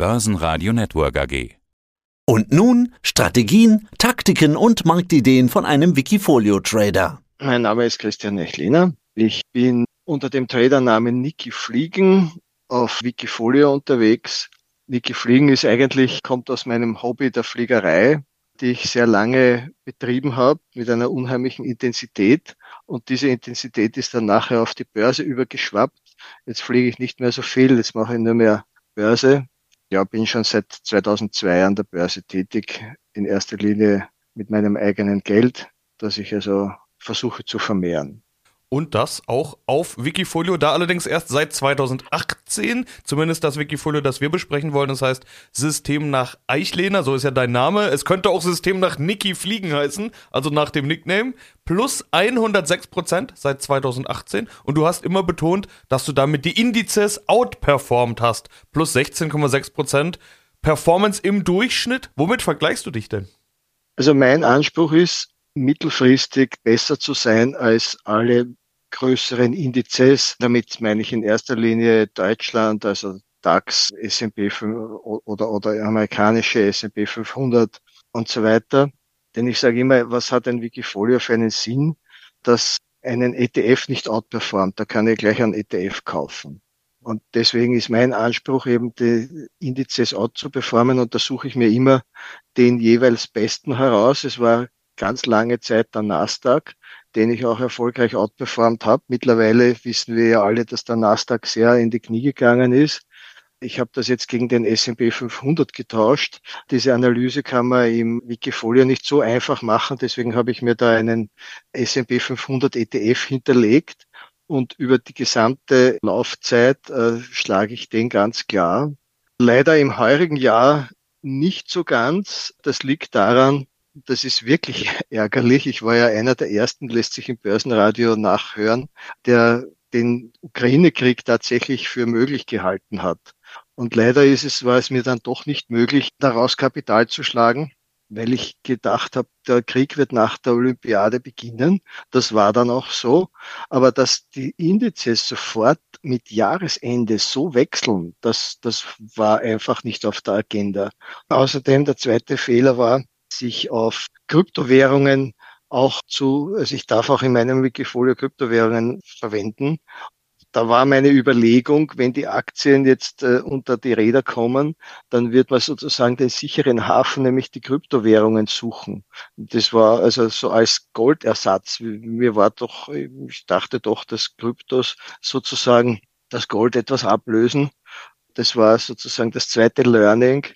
Börsenradio Network AG. Und nun Strategien, Taktiken und Marktideen von einem Wikifolio-Trader. Mein Name ist Christian Nechliner. Ich bin unter dem Tradernamen Niki Fliegen auf Wikifolio unterwegs. Niki Fliegen ist eigentlich, kommt aus meinem Hobby der Fliegerei, die ich sehr lange betrieben habe mit einer unheimlichen Intensität. Und diese Intensität ist dann nachher auf die Börse übergeschwappt. Jetzt fliege ich nicht mehr so viel, jetzt mache ich nur mehr Börse. Ja, bin schon seit 2002 an der Börse tätig, in erster Linie mit meinem eigenen Geld, das ich also versuche zu vermehren und das auch auf Wikifolio, da allerdings erst seit 2018, zumindest das Wikifolio, das wir besprechen wollen, das heißt System nach Eichlehner, so ist ja dein Name. Es könnte auch System nach Niki Fliegen heißen, also nach dem Nickname, plus 106 Prozent seit 2018 und du hast immer betont, dass du damit die Indizes outperformed hast, plus 16,6 Prozent Performance im Durchschnitt. Womit vergleichst du dich denn? Also mein Anspruch ist, mittelfristig besser zu sein als alle größeren Indizes. Damit meine ich in erster Linie Deutschland, also DAX, S&P oder, oder amerikanische S&P 500 und so weiter. Denn ich sage immer, was hat ein Wikifolio für einen Sinn, dass einen ETF nicht outperformt? Da kann ich gleich einen ETF kaufen. Und deswegen ist mein Anspruch eben, die Indizes out zu performen und da suche ich mir immer den jeweils besten heraus. Es war ganz lange Zeit der Nasdaq, den ich auch erfolgreich outperformt habe. Mittlerweile wissen wir ja alle, dass der Nasdaq sehr in die Knie gegangen ist. Ich habe das jetzt gegen den S&P 500 getauscht. Diese Analyse kann man im Wikifolio nicht so einfach machen. Deswegen habe ich mir da einen S&P 500 ETF hinterlegt. Und über die gesamte Laufzeit äh, schlage ich den ganz klar. Leider im heurigen Jahr nicht so ganz. Das liegt daran, das ist wirklich ärgerlich. Ich war ja einer der ersten, lässt sich im Börsenradio nachhören, der den Ukraine-Krieg tatsächlich für möglich gehalten hat. Und leider ist es, war es mir dann doch nicht möglich, daraus Kapital zu schlagen, weil ich gedacht habe, der Krieg wird nach der Olympiade beginnen. Das war dann auch so. Aber dass die Indizes sofort mit Jahresende so wechseln, das, das war einfach nicht auf der Agenda. Außerdem der zweite Fehler war, sich auf Kryptowährungen auch zu, also ich darf auch in meinem Wikifolio Kryptowährungen verwenden. Da war meine Überlegung, wenn die Aktien jetzt äh, unter die Räder kommen, dann wird man sozusagen den sicheren Hafen, nämlich die Kryptowährungen suchen. Das war also so als Goldersatz. Mir war doch, ich dachte doch, dass Kryptos sozusagen das Gold etwas ablösen. Das war sozusagen das zweite Learning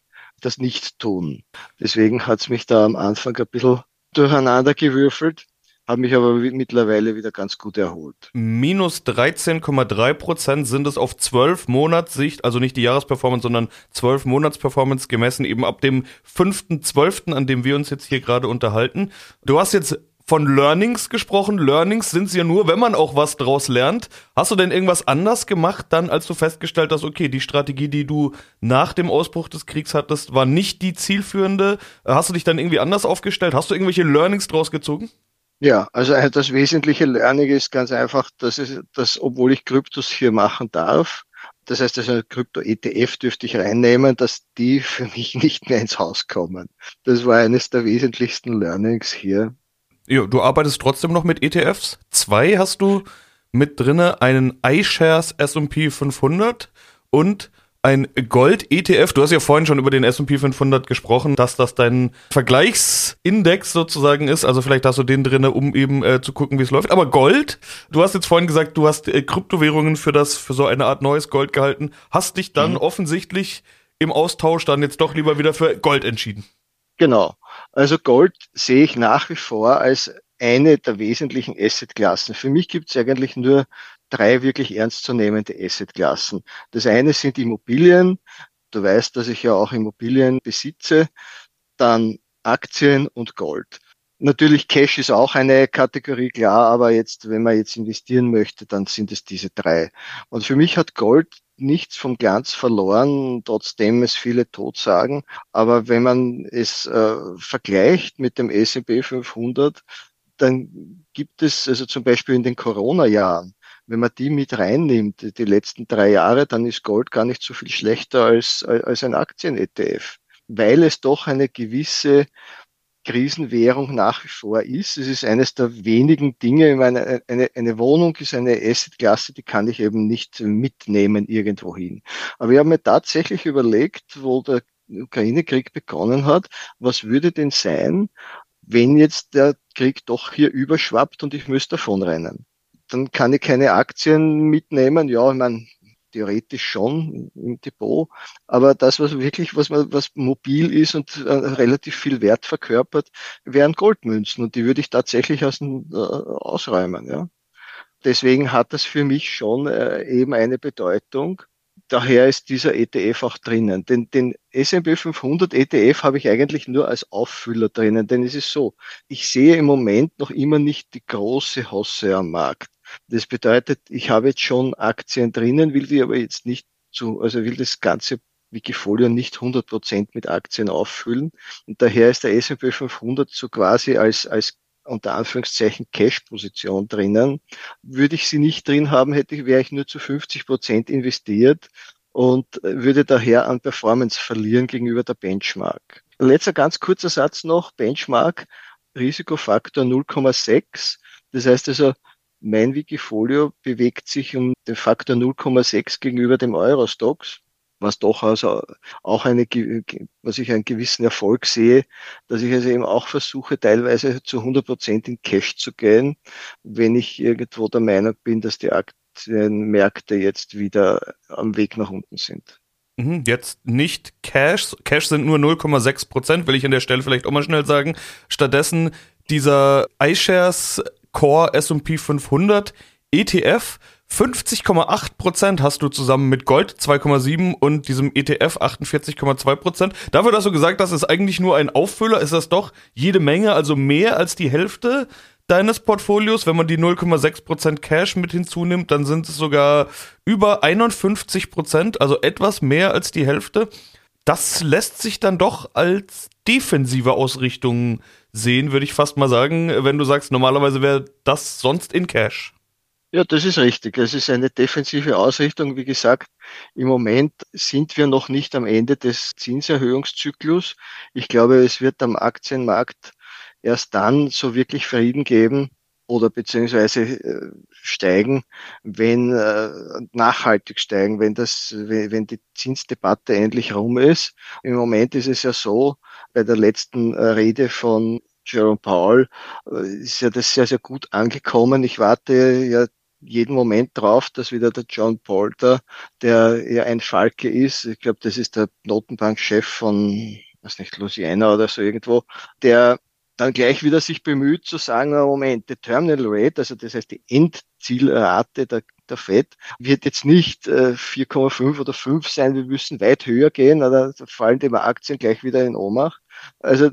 das nicht tun. Deswegen hat es mich da am Anfang ein bisschen durcheinander gewürfelt, habe mich aber mittlerweile wieder ganz gut erholt. Minus 13,3 Prozent sind es auf 12 Monatssicht, also nicht die Jahresperformance, sondern 12 Monatsperformance gemessen, eben ab dem 5.12., an dem wir uns jetzt hier gerade unterhalten. Du hast jetzt von Learnings gesprochen. Learnings sind es ja nur, wenn man auch was draus lernt. Hast du denn irgendwas anders gemacht dann, als du festgestellt hast, okay, die Strategie, die du nach dem Ausbruch des Kriegs hattest, war nicht die zielführende? Hast du dich dann irgendwie anders aufgestellt? Hast du irgendwelche Learnings draus gezogen? Ja, also das wesentliche Learning ist ganz einfach, dass es, dass obwohl ich Kryptos hier machen darf, das heißt, also Krypto-ETF dürfte ich reinnehmen, dass die für mich nicht mehr ins Haus kommen. Das war eines der wesentlichsten Learnings hier. Ja, du arbeitest trotzdem noch mit ETFs. Zwei hast du mit drinne, einen iShares S&P 500 und ein Gold-ETF. Du hast ja vorhin schon über den S&P 500 gesprochen, dass das dein Vergleichsindex sozusagen ist. Also vielleicht hast du den drinne, um eben äh, zu gucken, wie es läuft. Aber Gold, du hast jetzt vorhin gesagt, du hast äh, Kryptowährungen für das, für so eine Art neues Gold gehalten. Hast dich dann mhm. offensichtlich im Austausch dann jetzt doch lieber wieder für Gold entschieden. Genau. Also Gold sehe ich nach wie vor als eine der wesentlichen Assetklassen. Für mich gibt es eigentlich nur drei wirklich ernstzunehmende Assetklassen. Das eine sind Immobilien. Du weißt, dass ich ja auch Immobilien besitze. Dann Aktien und Gold. Natürlich Cash ist auch eine Kategorie, klar, aber jetzt, wenn man jetzt investieren möchte, dann sind es diese drei. Und für mich hat Gold nichts vom Glanz verloren, trotzdem es viele tot sagen. Aber wenn man es äh, vergleicht mit dem S&P 500, dann gibt es also zum Beispiel in den Corona-Jahren wenn man die mit reinnimmt, die letzten drei Jahre, dann ist Gold gar nicht so viel schlechter als, als ein Aktien-ETF, weil es doch eine gewisse Krisenwährung nach wie vor ist. Es ist eines der wenigen Dinge, ich meine, eine, eine Wohnung ist eine Assetklasse, die kann ich eben nicht mitnehmen irgendwo hin. Aber ich habe mir tatsächlich überlegt, wo der Ukraine-Krieg begonnen hat, was würde denn sein, wenn jetzt der Krieg doch hier überschwappt und ich müsste davonrennen? Dann kann ich keine Aktien mitnehmen. Ja, ich meine, theoretisch schon im Depot, aber das, was wirklich, was man, was mobil ist und äh, relativ viel Wert verkörpert, wären Goldmünzen und die würde ich tatsächlich aus, äh, ausräumen, ja. Deswegen hat das für mich schon äh, eben eine Bedeutung. Daher ist dieser ETF auch drinnen. Den, den S&P 500 ETF habe ich eigentlich nur als Auffüller drinnen, denn es ist so, ich sehe im Moment noch immer nicht die große Hosse am Markt. Das bedeutet, ich habe jetzt schon Aktien drinnen, will die aber jetzt nicht zu, also will das ganze Wikifolio nicht 100 Prozent mit Aktien auffüllen. Und daher ist der S&P 500 so quasi als, als unter Anführungszeichen Cash-Position drinnen. Würde ich sie nicht drin haben, hätte, wäre ich nur zu 50 Prozent investiert und würde daher an Performance verlieren gegenüber der Benchmark. Letzter ganz kurzer Satz noch. Benchmark, Risikofaktor 0,6. Das heißt also, mein Wikifolio bewegt sich um den Faktor 0,6 gegenüber dem Eurostox, was doch also auch eine, was ich einen gewissen Erfolg sehe, dass ich also eben auch versuche, teilweise zu 100 Prozent in Cash zu gehen, wenn ich irgendwo der Meinung bin, dass die Aktienmärkte jetzt wieder am Weg nach unten sind. Mhm, jetzt nicht Cash. Cash sind nur 0,6 Prozent, will ich an der Stelle vielleicht auch mal schnell sagen. Stattdessen dieser iShares Core S&P 500 ETF. 50,8% hast du zusammen mit Gold 2,7 und diesem ETF 48,2%. Dafür, dass du gesagt hast, ist eigentlich nur ein Auffüller, ist das doch jede Menge, also mehr als die Hälfte deines Portfolios. Wenn man die 0,6% Cash mit hinzunimmt, dann sind es sogar über 51%, also etwas mehr als die Hälfte. Das lässt sich dann doch als defensive Ausrichtung sehen, würde ich fast mal sagen, wenn du sagst, normalerweise wäre das sonst in Cash. Ja, das ist richtig. Es ist eine defensive Ausrichtung. Wie gesagt, im Moment sind wir noch nicht am Ende des Zinserhöhungszyklus. Ich glaube, es wird am Aktienmarkt erst dann so wirklich Frieden geben, oder beziehungsweise äh, steigen, wenn äh, nachhaltig steigen, wenn das, wenn die Zinsdebatte endlich rum ist. Im Moment ist es ja so, bei der letzten äh, Rede von Jerome Powell ist ja das sehr, sehr gut angekommen. Ich warte ja jeden Moment drauf, dass wieder der John Polter, der ja ein Falke ist, ich glaube, das ist der Notenbankchef von, was nicht, Louisiana oder so irgendwo, der dann gleich wieder sich bemüht zu sagen, Moment, die Terminal Rate, also das heißt die Endzielrate der, der FED, wird jetzt nicht äh, 4,5 oder 5 sein, wir müssen weit höher gehen, oder fallen die Aktien gleich wieder in Ohnmacht. Also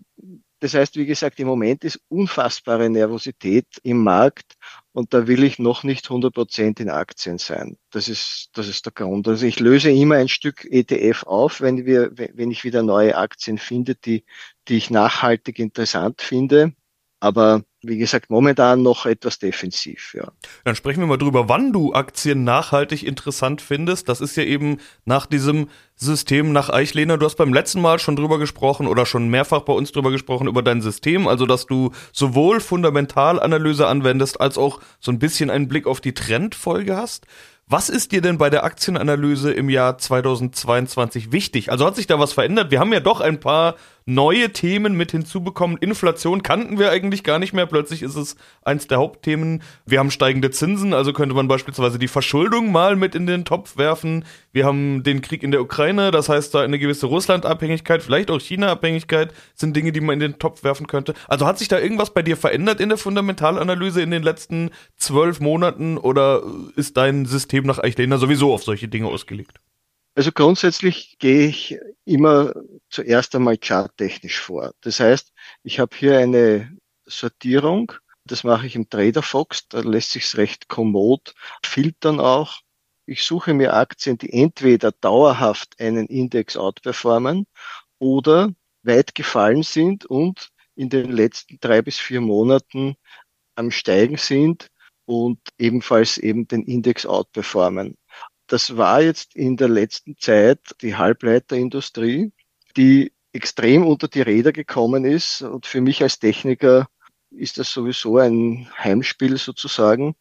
das heißt, wie gesagt, im Moment ist unfassbare Nervosität im Markt und da will ich noch nicht 100 Prozent in Aktien sein. Das ist, das ist der Grund. Also ich löse immer ein Stück ETF auf, wenn wir, wenn ich wieder neue Aktien finde, die, die ich nachhaltig interessant finde. Aber wie gesagt, momentan noch etwas defensiv, ja. Dann sprechen wir mal drüber, wann du Aktien nachhaltig interessant findest. Das ist ja eben nach diesem System nach Eichlehner. Du hast beim letzten Mal schon drüber gesprochen oder schon mehrfach bei uns drüber gesprochen über dein System. Also, dass du sowohl Fundamentalanalyse anwendest als auch so ein bisschen einen Blick auf die Trendfolge hast. Was ist dir denn bei der Aktienanalyse im Jahr 2022 wichtig? Also hat sich da was verändert? Wir haben ja doch ein paar neue Themen mit hinzubekommen. Inflation kannten wir eigentlich gar nicht mehr. Plötzlich ist es eins der Hauptthemen. Wir haben steigende Zinsen, also könnte man beispielsweise die Verschuldung mal mit in den Topf werfen. Wir haben den Krieg in der Ukraine, das heißt da eine gewisse Russland-Abhängigkeit, vielleicht auch China-Abhängigkeit sind Dinge, die man in den Topf werfen könnte. Also hat sich da irgendwas bei dir verändert in der Fundamentalanalyse in den letzten zwölf Monaten oder ist dein System nach Eichlehner sowieso auf solche Dinge ausgelegt? Also grundsätzlich gehe ich immer zuerst einmal charttechnisch vor. Das heißt, ich habe hier eine Sortierung. Das mache ich im Trader Fox. Da lässt sich recht kommod filtern auch. Ich suche mir Aktien, die entweder dauerhaft einen Index outperformen oder weit gefallen sind und in den letzten drei bis vier Monaten am Steigen sind und ebenfalls eben den Index outperformen. Das war jetzt in der letzten Zeit die Halbleiterindustrie, die extrem unter die Räder gekommen ist. Und für mich als Techniker ist das sowieso ein Heimspiel sozusagen,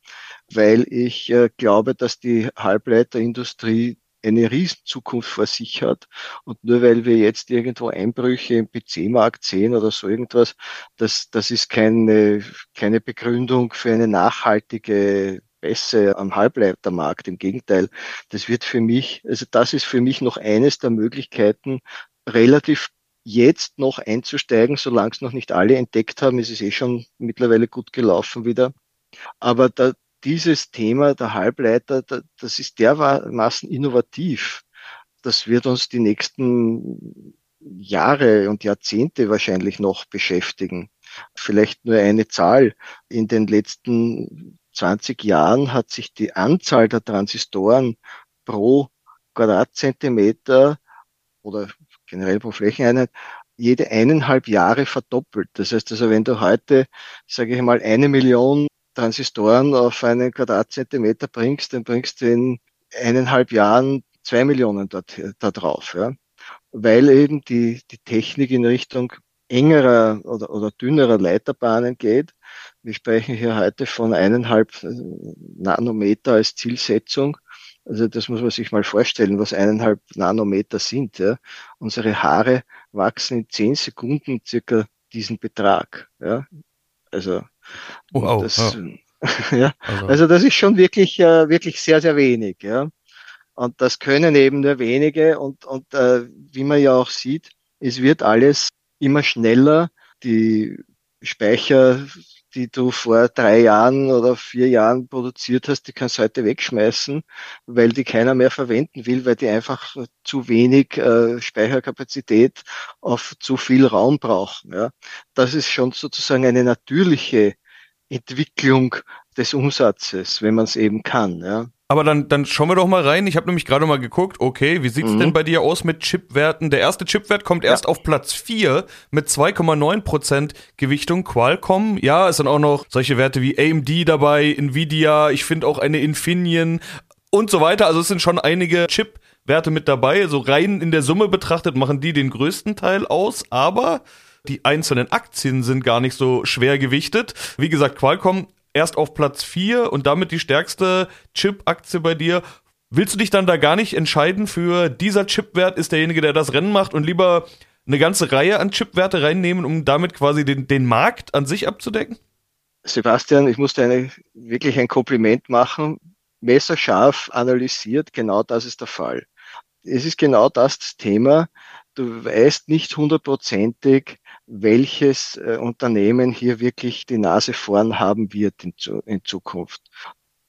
weil ich äh, glaube, dass die Halbleiterindustrie eine Riesenzukunft vor sich hat. Und nur weil wir jetzt irgendwo Einbrüche im PC-Markt sehen oder so irgendwas, das, das ist keine, keine Begründung für eine nachhaltige Bässe am Halbleitermarkt. Im Gegenteil, das wird für mich, also das ist für mich noch eines der Möglichkeiten, relativ jetzt noch einzusteigen, solange es noch nicht alle entdeckt haben. Es ist eh schon mittlerweile gut gelaufen wieder. Aber da, dieses Thema der Halbleiter, da, das ist dermaßen innovativ. Das wird uns die nächsten Jahre und Jahrzehnte wahrscheinlich noch beschäftigen. Vielleicht nur eine Zahl. In den letzten 20 Jahren hat sich die Anzahl der Transistoren pro Quadratzentimeter oder generell pro Flächeneinheit jede eineinhalb Jahre verdoppelt. Das heißt also, wenn du heute, sage ich mal, eine Million Transistoren auf einen Quadratzentimeter bringst, dann bringst du in eineinhalb Jahren zwei Millionen dort, da drauf. Ja? Weil eben die, die Technik in Richtung engerer oder, oder dünnerer Leiterbahnen geht. Wir sprechen hier heute von eineinhalb Nanometer als Zielsetzung. Also das muss man sich mal vorstellen, was eineinhalb Nanometer sind. Ja. Unsere Haare wachsen in zehn Sekunden circa diesen Betrag. Ja. Also wow, das, ja. ja. Also. also. das ist schon wirklich, äh, wirklich sehr, sehr wenig. Ja. Und das können eben nur wenige. Und, und äh, wie man ja auch sieht, es wird alles immer schneller. Die Speicher die du vor drei Jahren oder vier Jahren produziert hast, die kannst du heute wegschmeißen, weil die keiner mehr verwenden will, weil die einfach zu wenig äh, Speicherkapazität auf zu viel Raum brauchen. Ja. Das ist schon sozusagen eine natürliche Entwicklung des Umsatzes, wenn man es eben kann. Ja. Aber dann, dann schauen wir doch mal rein. Ich habe nämlich gerade mal geguckt, okay, wie sieht's mhm. denn bei dir aus mit Chipwerten? Der erste Chipwert kommt erst ja. auf Platz 4 mit 2,9% Gewichtung. Qualcomm, ja, es sind auch noch solche Werte wie AMD dabei, Nvidia, ich finde auch eine Infineon und so weiter. Also es sind schon einige Chipwerte mit dabei. So rein in der Summe betrachtet machen die den größten Teil aus, aber die einzelnen Aktien sind gar nicht so schwer gewichtet. Wie gesagt, Qualcomm erst auf Platz 4 und damit die stärkste Chip-Aktie bei dir. Willst du dich dann da gar nicht entscheiden für dieser Chipwert ist derjenige, der das Rennen macht und lieber eine ganze Reihe an Chipwerte reinnehmen, um damit quasi den, den Markt an sich abzudecken? Sebastian, ich muss dir eine, wirklich ein Kompliment machen. Messerscharf analysiert, genau das ist der Fall. Es ist genau das, das Thema. Du weißt nicht hundertprozentig, welches äh, Unternehmen hier wirklich die Nase vorn haben wird in, in Zukunft.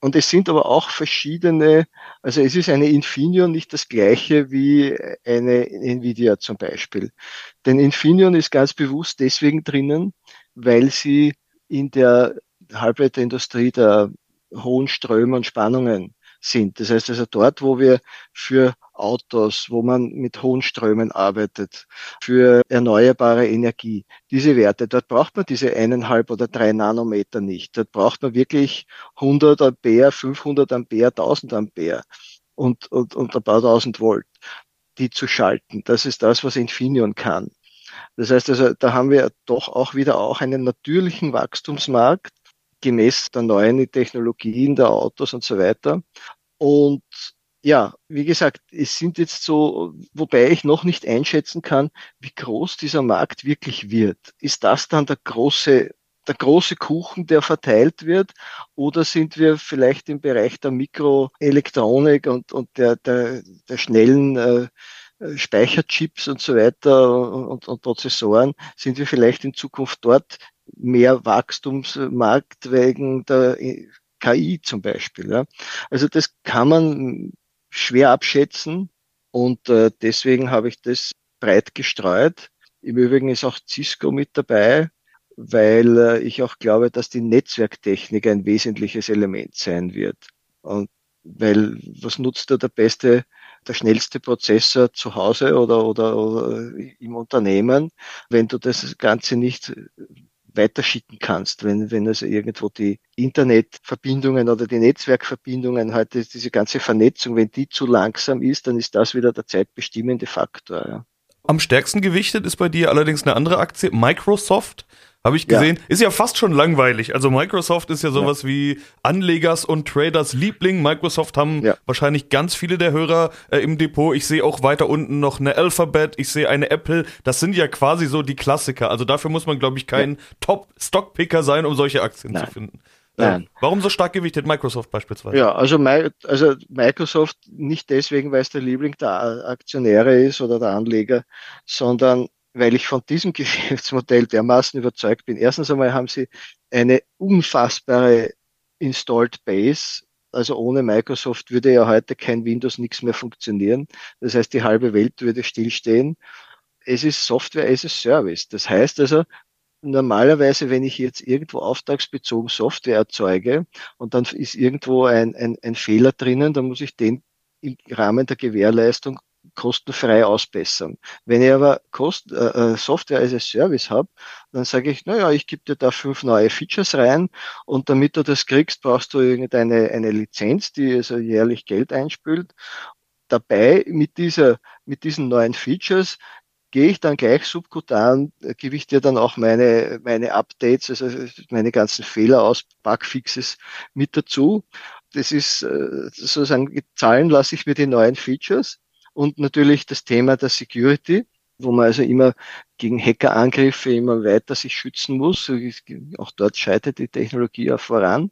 Und es sind aber auch verschiedene, also es ist eine Infineon nicht das gleiche wie eine Nvidia zum Beispiel. Denn Infineon ist ganz bewusst deswegen drinnen, weil sie in der Halbleiterindustrie der hohen Ströme und Spannungen sind. Das heißt also dort, wo wir für Autos, wo man mit hohen Strömen arbeitet, für erneuerbare Energie, diese Werte, dort braucht man diese eineinhalb oder drei Nanometer nicht. Dort braucht man wirklich 100 Ampere, 500 Ampere, 1000 Ampere und, und, und ein paar tausend Volt, die zu schalten. Das ist das, was Infineon kann. Das heißt also, da haben wir doch auch wieder auch einen natürlichen Wachstumsmarkt, gemäß der neuen Technologien der Autos und so weiter. Und ja, wie gesagt, es sind jetzt so, wobei ich noch nicht einschätzen kann, wie groß dieser Markt wirklich wird. Ist das dann der große, der große Kuchen, der verteilt wird? Oder sind wir vielleicht im Bereich der Mikroelektronik und, und der, der, der schnellen äh, Speicherchips und so weiter und, und Prozessoren, sind wir vielleicht in Zukunft dort mehr Wachstumsmarkt wegen der KI zum Beispiel. Ja. Also das kann man schwer abschätzen und äh, deswegen habe ich das breit gestreut. Im Übrigen ist auch Cisco mit dabei, weil äh, ich auch glaube, dass die Netzwerktechnik ein wesentliches Element sein wird. Und weil was nutzt da der beste, der schnellste Prozessor zu Hause oder, oder, oder im Unternehmen, wenn du das Ganze nicht weiterschicken kannst. Wenn, wenn also irgendwo die Internetverbindungen oder die Netzwerkverbindungen halt diese ganze Vernetzung, wenn die zu langsam ist, dann ist das wieder der zeitbestimmende Faktor. Ja. Am stärksten gewichtet ist bei dir allerdings eine andere Aktie, Microsoft. Habe ich gesehen. Ja. Ist ja fast schon langweilig. Also Microsoft ist ja sowas ja. wie Anlegers und Traders Liebling. Microsoft haben ja. wahrscheinlich ganz viele der Hörer äh, im Depot. Ich sehe auch weiter unten noch eine Alphabet, ich sehe eine Apple. Das sind ja quasi so die Klassiker. Also dafür muss man, glaube ich, kein Top-Stockpicker sein, um solche Aktien Nein. zu finden. Nein. Warum so stark gewichtet Microsoft beispielsweise? Ja, also, also Microsoft nicht deswegen, weil es der Liebling der Aktionäre ist oder der Anleger, sondern weil ich von diesem Geschäftsmodell dermaßen überzeugt bin. Erstens einmal haben sie eine unfassbare Installed Base. Also ohne Microsoft würde ja heute kein Windows nichts mehr funktionieren. Das heißt, die halbe Welt würde stillstehen. Es ist Software as a Service. Das heißt also, normalerweise, wenn ich jetzt irgendwo auftragsbezogen Software erzeuge und dann ist irgendwo ein, ein, ein Fehler drinnen, dann muss ich den im Rahmen der Gewährleistung kostenfrei ausbessern. Wenn ich aber Kost, äh, äh Software als a Service habe, dann sage ich, naja, ich gebe dir da fünf neue Features rein und damit du das kriegst, brauchst du irgendeine eine Lizenz, die also jährlich Geld einspült. Dabei mit dieser, mit diesen neuen Features gehe ich dann gleich subkutan, gebe ich dir dann auch meine, meine Updates, also meine ganzen Fehler aus, Bugfixes mit dazu. Das ist äh, sozusagen, zahlen lasse ich mir die neuen Features und natürlich das Thema der Security, wo man also immer gegen Hackerangriffe immer weiter sich schützen muss. Auch dort scheitert die Technologie ja voran.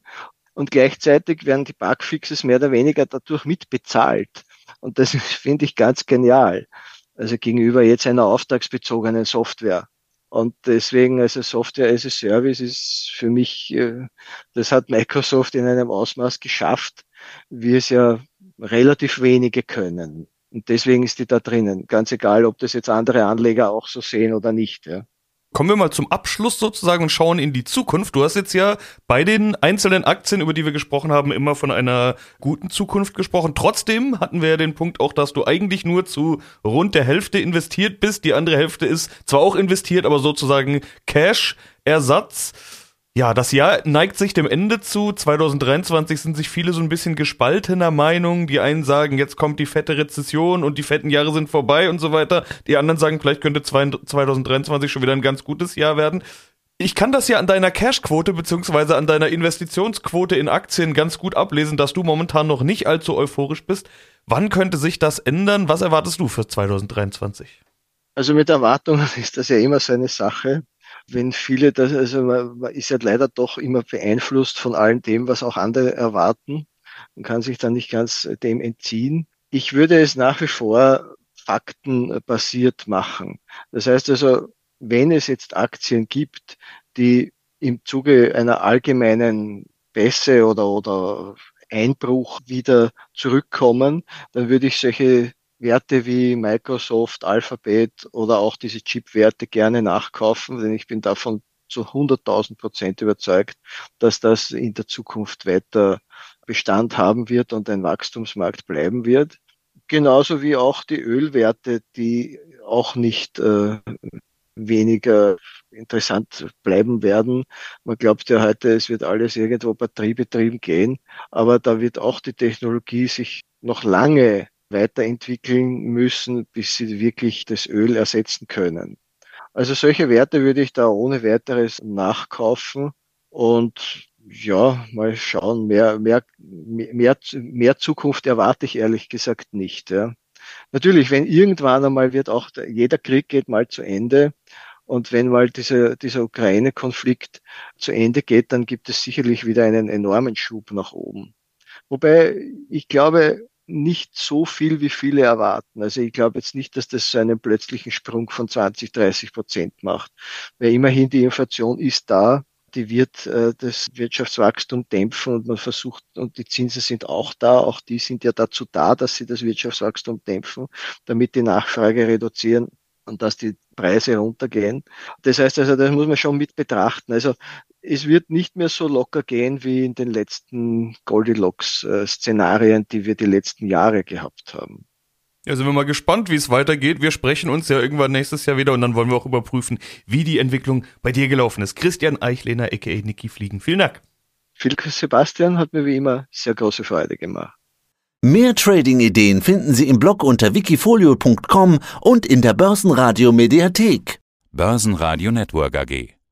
Und gleichzeitig werden die Bugfixes mehr oder weniger dadurch mitbezahlt. Und das finde ich ganz genial. Also gegenüber jetzt einer auftragsbezogenen Software. Und deswegen, also Software as a Service ist für mich, äh, das hat Microsoft in einem Ausmaß geschafft, wie es ja relativ wenige können. Und deswegen ist die da drinnen. Ganz egal, ob das jetzt andere Anleger auch so sehen oder nicht. Ja. Kommen wir mal zum Abschluss sozusagen und schauen in die Zukunft. Du hast jetzt ja bei den einzelnen Aktien, über die wir gesprochen haben, immer von einer guten Zukunft gesprochen. Trotzdem hatten wir ja den Punkt auch, dass du eigentlich nur zu rund der Hälfte investiert bist. Die andere Hälfte ist zwar auch investiert, aber sozusagen Cash-Ersatz. Ja, das Jahr neigt sich dem Ende zu. 2023 sind sich viele so ein bisschen gespaltener Meinung. Die einen sagen, jetzt kommt die fette Rezession und die fetten Jahre sind vorbei und so weiter. Die anderen sagen, vielleicht könnte 2023 schon wieder ein ganz gutes Jahr werden. Ich kann das ja an deiner Cashquote beziehungsweise an deiner Investitionsquote in Aktien ganz gut ablesen, dass du momentan noch nicht allzu euphorisch bist. Wann könnte sich das ändern? Was erwartest du für 2023? Also mit Erwartungen ist das ja immer so eine Sache wenn viele das, also man, man ist ja leider doch immer beeinflusst von allem dem, was auch andere erwarten und kann sich dann nicht ganz dem entziehen. Ich würde es nach wie vor faktenbasiert machen. Das heißt also, wenn es jetzt Aktien gibt, die im Zuge einer allgemeinen Bässe oder, oder Einbruch wieder zurückkommen, dann würde ich solche Werte wie Microsoft, Alphabet oder auch diese Chip-Werte gerne nachkaufen, denn ich bin davon zu 100.000 Prozent überzeugt, dass das in der Zukunft weiter Bestand haben wird und ein Wachstumsmarkt bleiben wird. Genauso wie auch die Ölwerte, die auch nicht äh, weniger interessant bleiben werden. Man glaubt ja heute, es wird alles irgendwo batteriebetrieben gehen, aber da wird auch die Technologie sich noch lange weiterentwickeln müssen, bis sie wirklich das Öl ersetzen können. Also solche Werte würde ich da ohne weiteres nachkaufen und ja, mal schauen. Mehr, mehr, mehr, mehr Zukunft erwarte ich ehrlich gesagt nicht. Ja. Natürlich, wenn irgendwann einmal wird auch jeder Krieg geht mal zu Ende und wenn mal dieser, dieser Ukraine-Konflikt zu Ende geht, dann gibt es sicherlich wieder einen enormen Schub nach oben. Wobei ich glaube, nicht so viel, wie viele erwarten. Also ich glaube jetzt nicht, dass das so einen plötzlichen Sprung von 20, 30 Prozent macht. Weil immerhin die Inflation ist da, die wird äh, das Wirtschaftswachstum dämpfen und man versucht, und die Zinsen sind auch da, auch die sind ja dazu da, dass sie das Wirtschaftswachstum dämpfen, damit die Nachfrage reduzieren und dass die Preise runtergehen. Das heißt also, das muss man schon mit betrachten. Also es wird nicht mehr so locker gehen wie in den letzten Goldilocks-Szenarien, die wir die letzten Jahre gehabt haben. Ja, sind wir mal gespannt, wie es weitergeht. Wir sprechen uns ja irgendwann nächstes Jahr wieder und dann wollen wir auch überprüfen, wie die Entwicklung bei dir gelaufen ist. Christian Eichlehner, a.k.a. Niki Fliegen. Vielen Dank. Vielen Dank, Sebastian hat mir wie immer sehr große Freude gemacht. Mehr Trading-Ideen finden Sie im Blog unter wikifolio.com und in der Börsenradio Mediathek. Börsenradio Network AG.